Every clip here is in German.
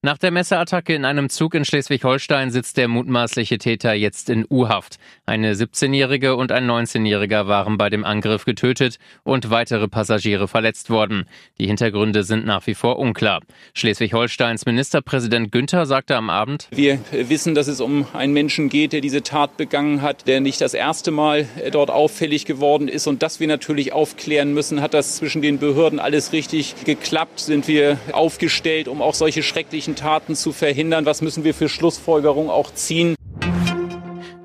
Nach der Messerattacke in einem Zug in Schleswig-Holstein sitzt der mutmaßliche Täter jetzt in U-Haft. Eine 17-Jährige und ein 19-Jähriger waren bei dem Angriff getötet und weitere Passagiere verletzt worden. Die Hintergründe sind nach wie vor unklar. Schleswig-Holsteins Ministerpräsident Günther sagte am Abend, Wir wissen, dass es um einen Menschen geht, der diese Tat begangen hat, der nicht das erste Mal dort auffällig geworden ist und dass wir natürlich aufklären müssen, hat das zwischen den Behörden alles richtig geklappt, sind wir aufgestellt, um auch solche schrecklichen Taten zu verhindern? Was müssen wir für Schlussfolgerungen auch ziehen?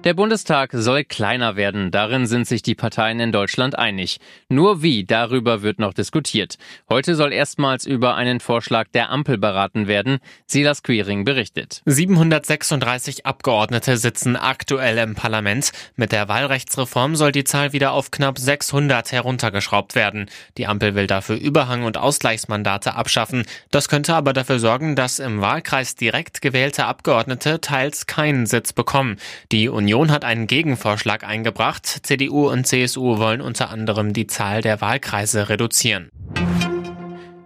Der Bundestag soll kleiner werden. Darin sind sich die Parteien in Deutschland einig. Nur wie, darüber wird noch diskutiert. Heute soll erstmals über einen Vorschlag der Ampel beraten werden. Silas Queering berichtet. 736 Abgeordnete sitzen aktuell im Parlament. Mit der Wahlrechtsreform soll die Zahl wieder auf knapp 600 heruntergeschraubt werden. Die Ampel will dafür Überhang- und Ausgleichsmandate abschaffen. Das könnte aber dafür sorgen, dass im Wahlkreis direkt gewählte Abgeordnete teils keinen Sitz bekommen. Die Union Union hat einen Gegenvorschlag eingebracht. CDU und CSU wollen unter anderem die Zahl der Wahlkreise reduzieren.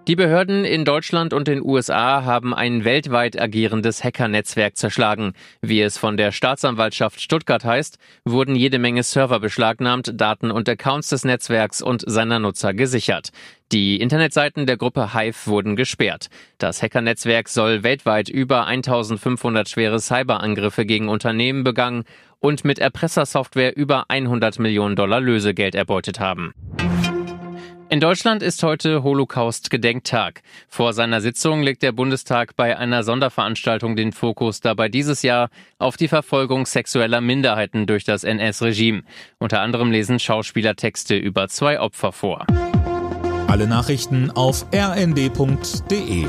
Die Behörden in Deutschland und den USA haben ein weltweit agierendes Hackernetzwerk zerschlagen. Wie es von der Staatsanwaltschaft Stuttgart heißt, wurden jede Menge Server beschlagnahmt, Daten und Accounts des Netzwerks und seiner Nutzer gesichert. Die Internetseiten der Gruppe Hive wurden gesperrt. Das Hackernetzwerk soll weltweit über 1500 schwere Cyberangriffe gegen Unternehmen begangen und mit Erpressersoftware über 100 Millionen Dollar Lösegeld erbeutet haben. In Deutschland ist heute Holocaust-Gedenktag. Vor seiner Sitzung legt der Bundestag bei einer Sonderveranstaltung den Fokus dabei dieses Jahr auf die Verfolgung sexueller Minderheiten durch das NS-Regime. Unter anderem lesen Schauspieler Texte über zwei Opfer vor. Alle Nachrichten auf rnd.de